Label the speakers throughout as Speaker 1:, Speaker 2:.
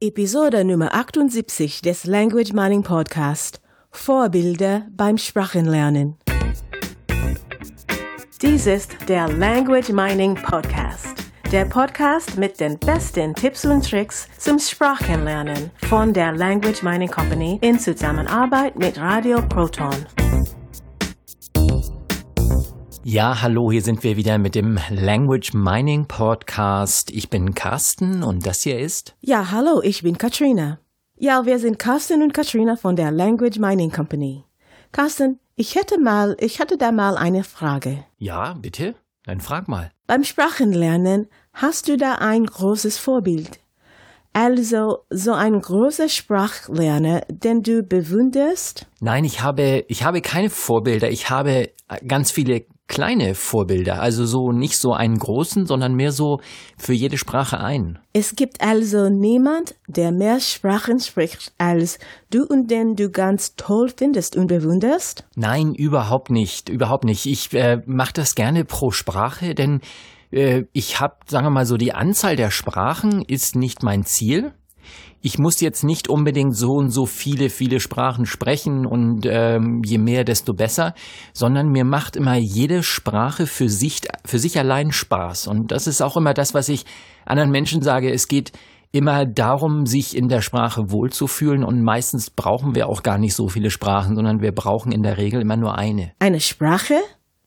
Speaker 1: Episode Nummer 78 des Language Mining Podcast. Vorbilder beim Sprachenlernen. Dies ist der Language Mining Podcast. Der Podcast mit den besten Tipps und Tricks zum Sprachenlernen von der Language Mining Company in Zusammenarbeit mit Radio Proton.
Speaker 2: Ja, hallo, hier sind wir wieder mit dem Language Mining Podcast. Ich bin Carsten und das hier ist.
Speaker 1: Ja, hallo, ich bin Katrina. Ja, wir sind Carsten und Katrina von der Language Mining Company. Carsten, ich hätte mal, ich hatte da mal eine Frage.
Speaker 2: Ja, bitte? Dann frag mal.
Speaker 1: Beim Sprachenlernen hast du da ein großes Vorbild. Also so ein großer Sprachlerner, den du bewunderst?
Speaker 2: Nein, ich habe, ich habe keine Vorbilder. Ich habe ganz viele kleine Vorbilder, also so nicht so einen großen, sondern mehr so für jede Sprache ein.
Speaker 1: Es gibt also niemand, der mehr Sprachen spricht als du und den du ganz toll findest und bewunderst?
Speaker 2: Nein, überhaupt nicht, überhaupt nicht. Ich äh, mache das gerne pro Sprache, denn äh, ich habe, sagen wir mal so, die Anzahl der Sprachen ist nicht mein Ziel ich muss jetzt nicht unbedingt so und so viele, viele Sprachen sprechen und ähm, je mehr, desto besser, sondern mir macht immer jede Sprache für sich, für sich allein Spaß. Und das ist auch immer das, was ich anderen Menschen sage. Es geht immer darum, sich in der Sprache wohlzufühlen und meistens brauchen wir auch gar nicht so viele Sprachen, sondern wir brauchen in der Regel immer nur eine.
Speaker 1: Eine Sprache?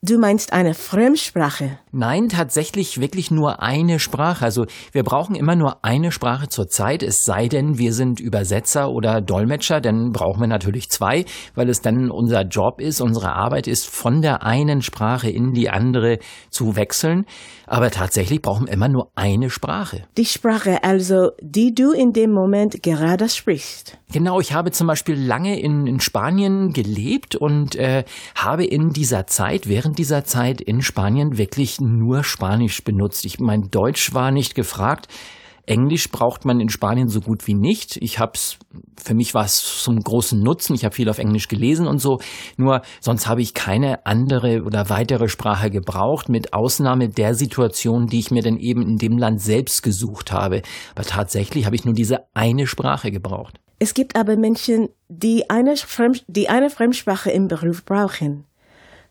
Speaker 1: Du meinst eine Fremdsprache?
Speaker 2: Nein, tatsächlich wirklich nur eine Sprache. Also wir brauchen immer nur eine Sprache zur Zeit, es sei denn, wir sind Übersetzer oder Dolmetscher, dann brauchen wir natürlich zwei, weil es dann unser Job ist, unsere Arbeit ist, von der einen Sprache in die andere zu wechseln. Aber tatsächlich brauchen wir immer nur eine Sprache.
Speaker 1: Die Sprache also, die du in dem Moment gerade sprichst.
Speaker 2: Genau, ich habe zum Beispiel lange in, in Spanien gelebt und äh, habe in dieser Zeit, während während dieser Zeit in Spanien wirklich nur Spanisch benutzt. Ich mein Deutsch war nicht gefragt. Englisch braucht man in Spanien so gut wie nicht. Ich hab's, für mich war es zum großen Nutzen. Ich habe viel auf Englisch gelesen und so. Nur sonst habe ich keine andere oder weitere Sprache gebraucht, mit Ausnahme der Situation, die ich mir dann eben in dem Land selbst gesucht habe. Aber tatsächlich habe ich nur diese eine Sprache gebraucht.
Speaker 1: Es gibt aber Menschen, die eine, Fremd die eine Fremdsprache im Beruf brauchen.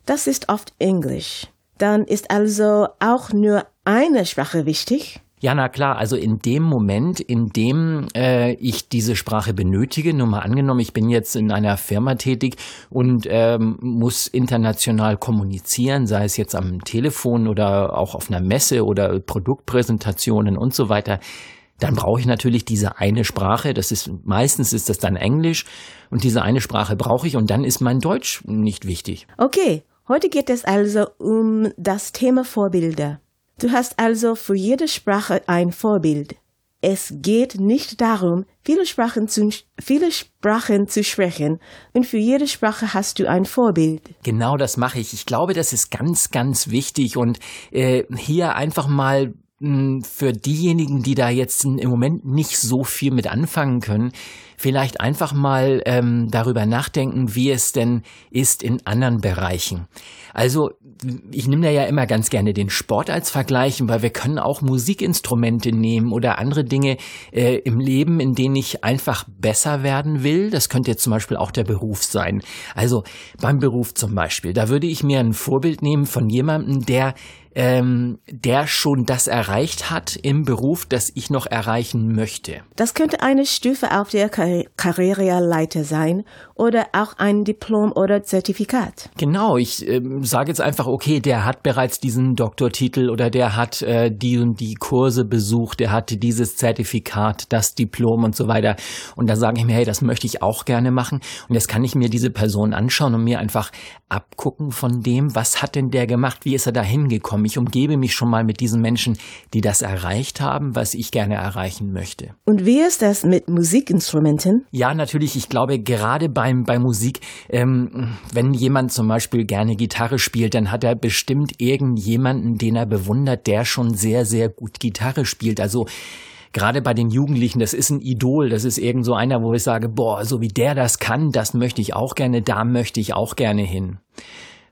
Speaker 1: Das ist oft Englisch. Dann ist also auch nur eine Sprache wichtig.
Speaker 2: Ja, na klar, also in dem Moment, in dem äh, ich diese Sprache benötige, nur mal angenommen, ich bin jetzt in einer Firma tätig und ähm, muss international kommunizieren, sei es jetzt am Telefon oder auch auf einer Messe oder Produktpräsentationen und so weiter, dann brauche ich natürlich diese eine Sprache. Das ist meistens ist das dann Englisch und diese eine Sprache brauche ich und dann ist mein Deutsch nicht wichtig.
Speaker 1: Okay, Heute geht es also um das Thema Vorbilder. Du hast also für jede Sprache ein Vorbild. Es geht nicht darum, viele Sprachen zu, viele Sprachen zu sprechen und für jede Sprache hast du ein Vorbild.
Speaker 2: Genau das mache ich. Ich glaube, das ist ganz, ganz wichtig und äh, hier einfach mal für diejenigen, die da jetzt im Moment nicht so viel mit anfangen können, vielleicht einfach mal ähm, darüber nachdenken, wie es denn ist in anderen Bereichen. Also ich nehme da ja immer ganz gerne den Sport als Vergleich, weil wir können auch Musikinstrumente nehmen oder andere Dinge äh, im Leben, in denen ich einfach besser werden will. Das könnte jetzt zum Beispiel auch der Beruf sein. Also beim Beruf zum Beispiel, da würde ich mir ein Vorbild nehmen von jemandem, der ähm, der schon das erreicht hat im Beruf, das ich noch erreichen möchte.
Speaker 1: Das könnte eine Stufe auf der Kar Karriereleiter sein oder auch ein Diplom oder Zertifikat.
Speaker 2: Genau, ich äh, sage jetzt einfach, okay, der hat bereits diesen Doktortitel oder der hat äh, die und die Kurse besucht, der hat dieses Zertifikat, das Diplom und so weiter. Und da sage ich mir, hey, das möchte ich auch gerne machen. Und jetzt kann ich mir diese Person anschauen und mir einfach abgucken von dem, was hat denn der gemacht, wie ist er da hingekommen kommen. Ich umgebe mich schon mal mit diesen Menschen, die das erreicht haben, was ich gerne erreichen möchte.
Speaker 1: Und wie ist das mit Musikinstrumenten?
Speaker 2: Ja, natürlich. Ich glaube, gerade beim, bei Musik, ähm, wenn jemand zum Beispiel gerne Gitarre spielt, dann hat er bestimmt irgendjemanden, den er bewundert, der schon sehr, sehr gut Gitarre spielt. Also gerade bei den Jugendlichen, das ist ein Idol, das ist irgend so einer, wo ich sage, boah, so wie der das kann, das möchte ich auch gerne, da möchte ich auch gerne hin.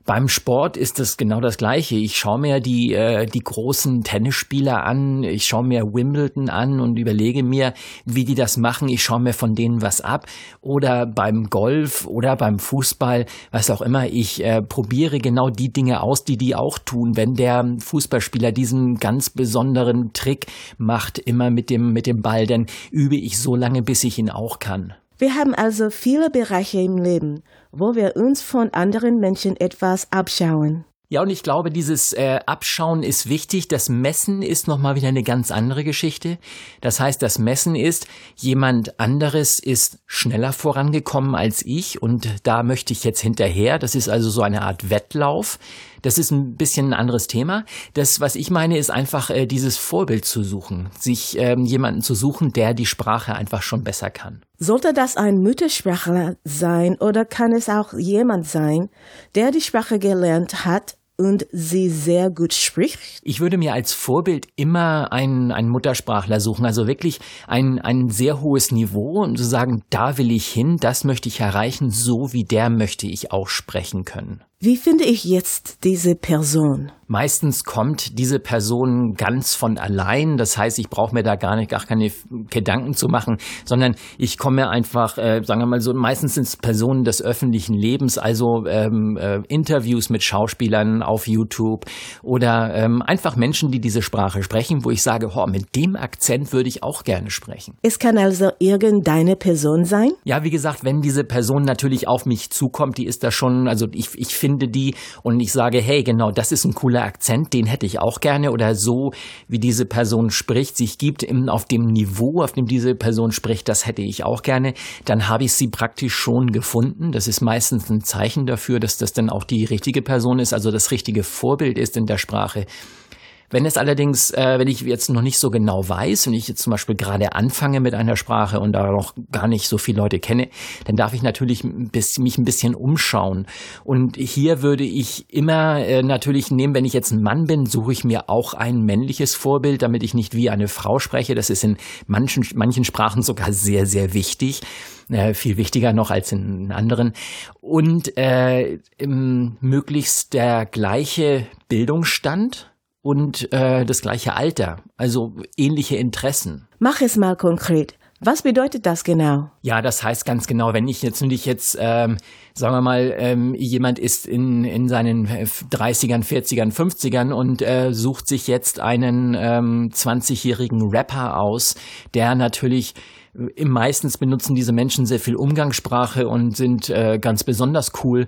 Speaker 2: Beim Sport ist es genau das Gleiche. Ich schaue mir die, äh, die großen Tennisspieler an, ich schaue mir Wimbledon an und überlege mir, wie die das machen. Ich schaue mir von denen was ab. Oder beim Golf oder beim Fußball, was auch immer. Ich äh, probiere genau die Dinge aus, die die auch tun. Wenn der Fußballspieler diesen ganz besonderen Trick macht, immer mit dem, mit dem Ball, dann übe ich so lange, bis ich ihn auch kann.
Speaker 1: Wir haben also viele Bereiche im Leben, wo wir uns von anderen Menschen etwas abschauen.
Speaker 2: Ja, und ich glaube, dieses äh, Abschauen ist wichtig. Das Messen ist nochmal wieder eine ganz andere Geschichte. Das heißt, das Messen ist, jemand anderes ist schneller vorangekommen als ich und da möchte ich jetzt hinterher. Das ist also so eine Art Wettlauf. Das ist ein bisschen ein anderes Thema. Das, was ich meine, ist einfach äh, dieses Vorbild zu suchen, sich ähm, jemanden zu suchen, der die Sprache einfach schon besser kann.
Speaker 1: Sollte das ein Muttersprachler sein oder kann es auch jemand sein, der die Sprache gelernt hat und sie sehr gut spricht?
Speaker 2: Ich würde mir als Vorbild immer einen, einen Muttersprachler suchen, also wirklich ein, ein sehr hohes Niveau und zu sagen, da will ich hin, das möchte ich erreichen, so wie der möchte ich auch sprechen können.
Speaker 1: Wie finde ich jetzt diese Person?
Speaker 2: Meistens kommt diese Person ganz von allein. Das heißt, ich brauche mir da gar nicht gar keine Gedanken zu machen, sondern ich komme einfach, äh, sagen wir mal so, meistens sind es Personen des öffentlichen Lebens, also ähm, äh, Interviews mit Schauspielern auf YouTube oder ähm, einfach Menschen, die diese Sprache sprechen, wo ich sage, oh, mit dem Akzent würde ich auch gerne sprechen.
Speaker 1: Es kann also irgendeine Person sein?
Speaker 2: Ja, wie gesagt, wenn diese Person natürlich auf mich zukommt, die ist da schon, also ich, ich finde finde die und ich sage, hey, genau, das ist ein cooler Akzent, den hätte ich auch gerne oder so, wie diese Person spricht, sich gibt auf dem Niveau, auf dem diese Person spricht, das hätte ich auch gerne, dann habe ich sie praktisch schon gefunden. Das ist meistens ein Zeichen dafür, dass das dann auch die richtige Person ist, also das richtige Vorbild ist in der Sprache. Wenn es allerdings, äh, wenn ich jetzt noch nicht so genau weiß und ich jetzt zum Beispiel gerade anfange mit einer Sprache und da noch gar nicht so viele Leute kenne, dann darf ich natürlich mich ein bisschen umschauen. Und hier würde ich immer äh, natürlich nehmen, wenn ich jetzt ein Mann bin, suche ich mir auch ein männliches Vorbild, damit ich nicht wie eine Frau spreche. Das ist in manchen, manchen Sprachen sogar sehr, sehr wichtig. Äh, viel wichtiger noch als in anderen. Und äh, möglichst der gleiche Bildungsstand und äh, das gleiche Alter, also ähnliche Interessen.
Speaker 1: Mach es mal konkret. Was bedeutet das genau?
Speaker 2: Ja, das heißt ganz genau, wenn ich jetzt nicht jetzt, ähm, sagen wir mal, ähm, jemand ist in, in seinen 30ern, 40ern, 50ern und äh, sucht sich jetzt einen ähm, 20-jährigen Rapper aus, der natürlich äh, meistens benutzen diese Menschen sehr viel Umgangssprache und sind äh, ganz besonders cool.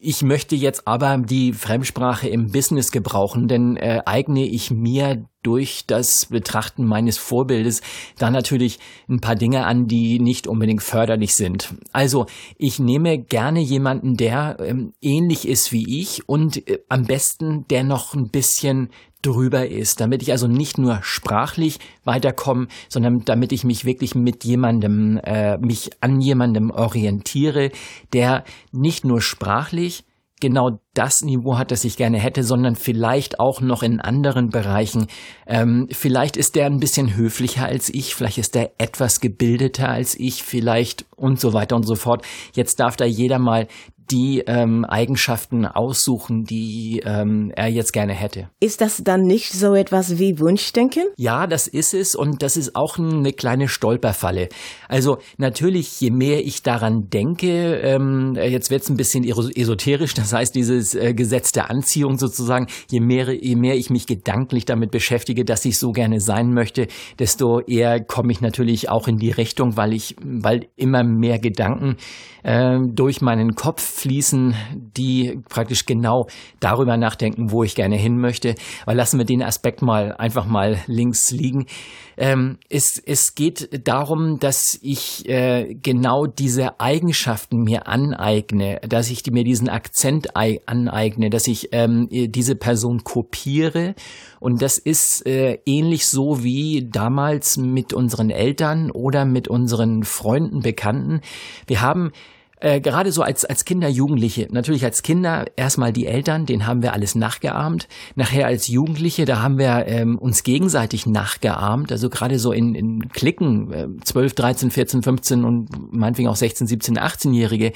Speaker 2: Ich möchte jetzt aber die Fremdsprache im Business gebrauchen, denn äh, eigne ich mir durch das Betrachten meines Vorbildes da natürlich ein paar Dinge an, die nicht unbedingt förderlich sind. Also ich nehme gerne jemanden, der ähm, ähnlich ist wie ich und äh, am besten der noch ein bisschen drüber ist, damit ich also nicht nur sprachlich weiterkomme, sondern damit ich mich wirklich mit jemandem, äh, mich an jemandem orientiere, der nicht nur sprachlich genau das Niveau hat, das ich gerne hätte, sondern vielleicht auch noch in anderen Bereichen. Ähm, vielleicht ist der ein bisschen höflicher als ich, vielleicht ist der etwas gebildeter als ich, vielleicht und so weiter und so fort. Jetzt darf da jeder mal die ähm, Eigenschaften aussuchen, die ähm, er jetzt gerne hätte.
Speaker 1: Ist das dann nicht so etwas wie Wunschdenken?
Speaker 2: Ja, das ist es und das ist auch eine kleine Stolperfalle. Also natürlich, je mehr ich daran denke, ähm, jetzt wird es ein bisschen esoterisch, das heißt dieses äh, Gesetz der Anziehung sozusagen, je mehr, je mehr ich mich gedanklich damit beschäftige, dass ich so gerne sein möchte, desto eher komme ich natürlich auch in die Richtung, weil ich, weil immer mehr Gedanken äh, durch meinen Kopf fließen, die praktisch genau darüber nachdenken, wo ich gerne hin möchte. Aber lassen wir den Aspekt mal einfach mal links liegen. Ähm, es, es geht darum, dass ich äh, genau diese Eigenschaften mir aneigne, dass ich mir diesen Akzent aneigne, dass ich ähm, diese Person kopiere. Und das ist äh, ähnlich so wie damals mit unseren Eltern oder mit unseren Freunden, Bekannten. Wir haben äh, gerade so als, als Kinder, Jugendliche, natürlich als Kinder erstmal die Eltern, denen haben wir alles nachgeahmt. Nachher als Jugendliche, da haben wir ähm, uns gegenseitig nachgeahmt. Also gerade so in, in Klicken, äh, 12, 13, 14, 15 und meinetwegen auch 16, 17, 18-Jährige,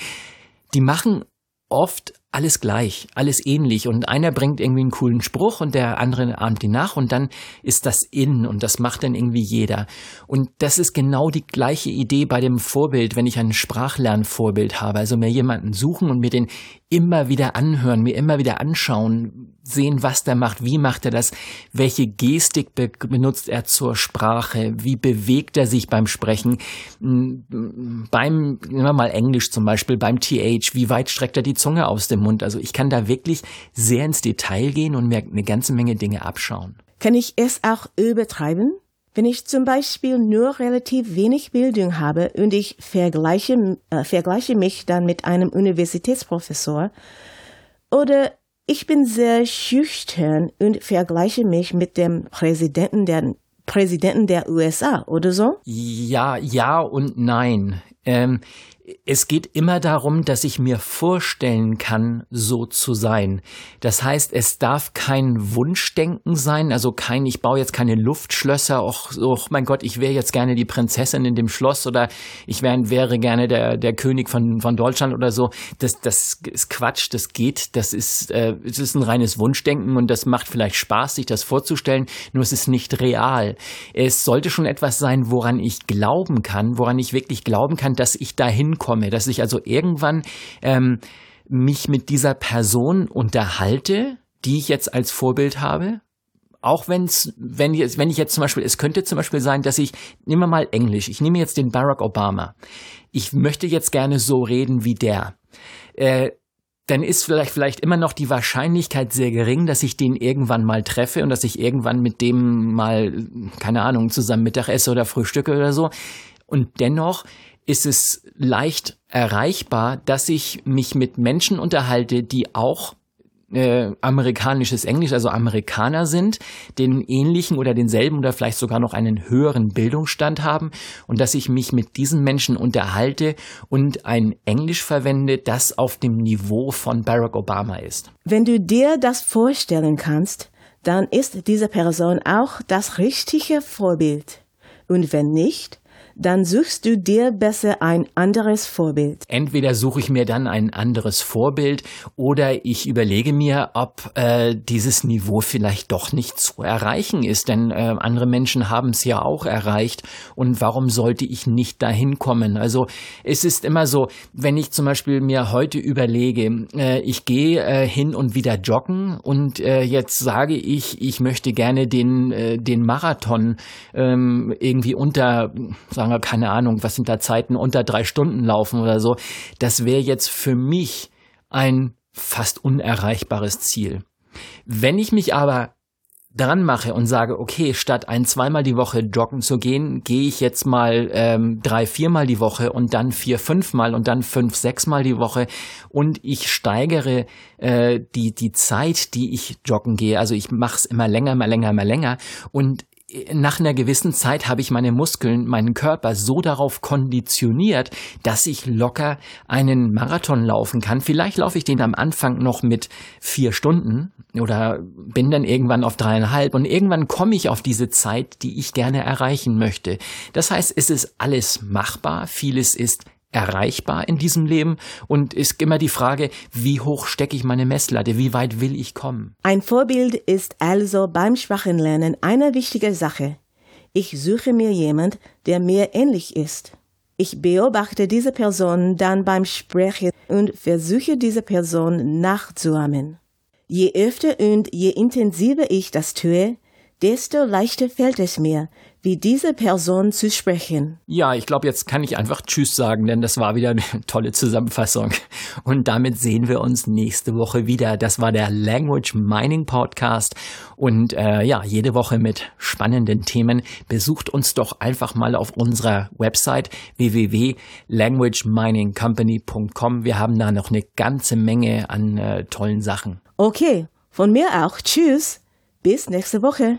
Speaker 2: die machen oft alles gleich, alles ähnlich. Und einer bringt irgendwie einen coolen Spruch und der andere ahmt ihn nach und dann ist das in und das macht dann irgendwie jeder. Und das ist genau die gleiche Idee bei dem Vorbild, wenn ich ein Sprachlernvorbild habe, also mir jemanden suchen und mir den immer wieder anhören, mir immer wieder anschauen, sehen, was der macht, wie macht er das, welche Gestik be benutzt er zur Sprache, wie bewegt er sich beim Sprechen, beim, nehmen wir mal Englisch zum Beispiel, beim TH, wie weit streckt er die Zunge aus dem Mund. Also ich kann da wirklich sehr ins Detail gehen und mir eine ganze Menge Dinge abschauen.
Speaker 1: Kann ich es auch übertreiben? Wenn ich zum Beispiel nur relativ wenig Bildung habe und ich vergleiche, äh, vergleiche mich dann mit einem Universitätsprofessor oder ich bin sehr schüchtern und vergleiche mich mit dem Präsidenten der Präsidenten der USA oder so?
Speaker 2: Ja, ja und nein. Ähm, es geht immer darum, dass ich mir vorstellen kann, so zu sein. Das heißt, es darf kein Wunschdenken sein, also kein, ich baue jetzt keine Luftschlösser, och, och mein Gott, ich wäre jetzt gerne die Prinzessin in dem Schloss oder ich wär, wäre gerne der, der König von, von Deutschland oder so. Das, das ist Quatsch, das geht, das ist, äh, es ist ein reines Wunschdenken und das macht vielleicht Spaß, sich das vorzustellen, nur es ist nicht real. Es sollte schon etwas sein, woran ich glauben kann, woran ich wirklich glauben kann, dass ich dahin komme, dass ich also irgendwann ähm, mich mit dieser Person unterhalte, die ich jetzt als Vorbild habe. Auch wenn's, wenn ich, wenn ich jetzt zum Beispiel, es könnte zum Beispiel sein, dass ich, nehmen wir mal Englisch, ich nehme jetzt den Barack Obama. Ich möchte jetzt gerne so reden wie der. Äh, dann ist vielleicht, vielleicht immer noch die Wahrscheinlichkeit sehr gering, dass ich den irgendwann mal treffe und dass ich irgendwann mit dem mal, keine Ahnung, zusammen Mittag esse oder frühstücke oder so. Und dennoch ist es leicht erreichbar, dass ich mich mit Menschen unterhalte, die auch äh, amerikanisches Englisch, also Amerikaner sind, den ähnlichen oder denselben oder vielleicht sogar noch einen höheren Bildungsstand haben und dass ich mich mit diesen Menschen unterhalte und ein Englisch verwende, das auf dem Niveau von Barack Obama ist.
Speaker 1: Wenn du dir das vorstellen kannst, dann ist diese Person auch das richtige Vorbild. Und wenn nicht, dann suchst du dir besser ein anderes Vorbild.
Speaker 2: Entweder suche ich mir dann ein anderes Vorbild oder ich überlege mir, ob äh, dieses Niveau vielleicht doch nicht zu erreichen ist, denn äh, andere Menschen haben es ja auch erreicht und warum sollte ich nicht dahin kommen? Also es ist immer so, wenn ich zum Beispiel mir heute überlege, äh, ich gehe äh, hin und wieder joggen und äh, jetzt sage ich, ich möchte gerne den, äh, den Marathon ähm, irgendwie unter, wir, keine Ahnung, was sind da Zeiten unter drei Stunden laufen oder so. Das wäre jetzt für mich ein fast unerreichbares Ziel. Wenn ich mich aber dran mache und sage, okay, statt ein zweimal die Woche joggen zu gehen, gehe ich jetzt mal ähm, drei, viermal die Woche und dann vier, fünfmal und dann fünf, sechsmal die Woche und ich steigere äh, die die Zeit, die ich joggen gehe. Also ich mache es immer länger, immer länger, immer länger und nach einer gewissen Zeit habe ich meine Muskeln, meinen Körper so darauf konditioniert, dass ich locker einen Marathon laufen kann. Vielleicht laufe ich den am Anfang noch mit vier Stunden oder bin dann irgendwann auf dreieinhalb und irgendwann komme ich auf diese Zeit, die ich gerne erreichen möchte. Das heißt, es ist alles machbar, vieles ist erreichbar in diesem Leben und ist immer die Frage, wie hoch stecke ich meine Messlatte, wie weit will ich kommen?
Speaker 1: Ein Vorbild ist also beim Sprachenlernen eine wichtige Sache. Ich suche mir jemand, der mir ähnlich ist. Ich beobachte diese Person dann beim Sprechen und versuche diese Person nachzuahmen. Je öfter und je intensiver ich das tue, desto leichter fällt es mir, wie diese Person zu sprechen.
Speaker 2: Ja, ich glaube, jetzt kann ich einfach Tschüss sagen, denn das war wieder eine tolle Zusammenfassung. Und damit sehen wir uns nächste Woche wieder. Das war der Language Mining Podcast. Und äh, ja, jede Woche mit spannenden Themen. Besucht uns doch einfach mal auf unserer Website www.languageminingcompany.com. Wir haben da noch eine ganze Menge an äh, tollen Sachen.
Speaker 1: Okay, von mir auch. Tschüss. Bis nächste Woche.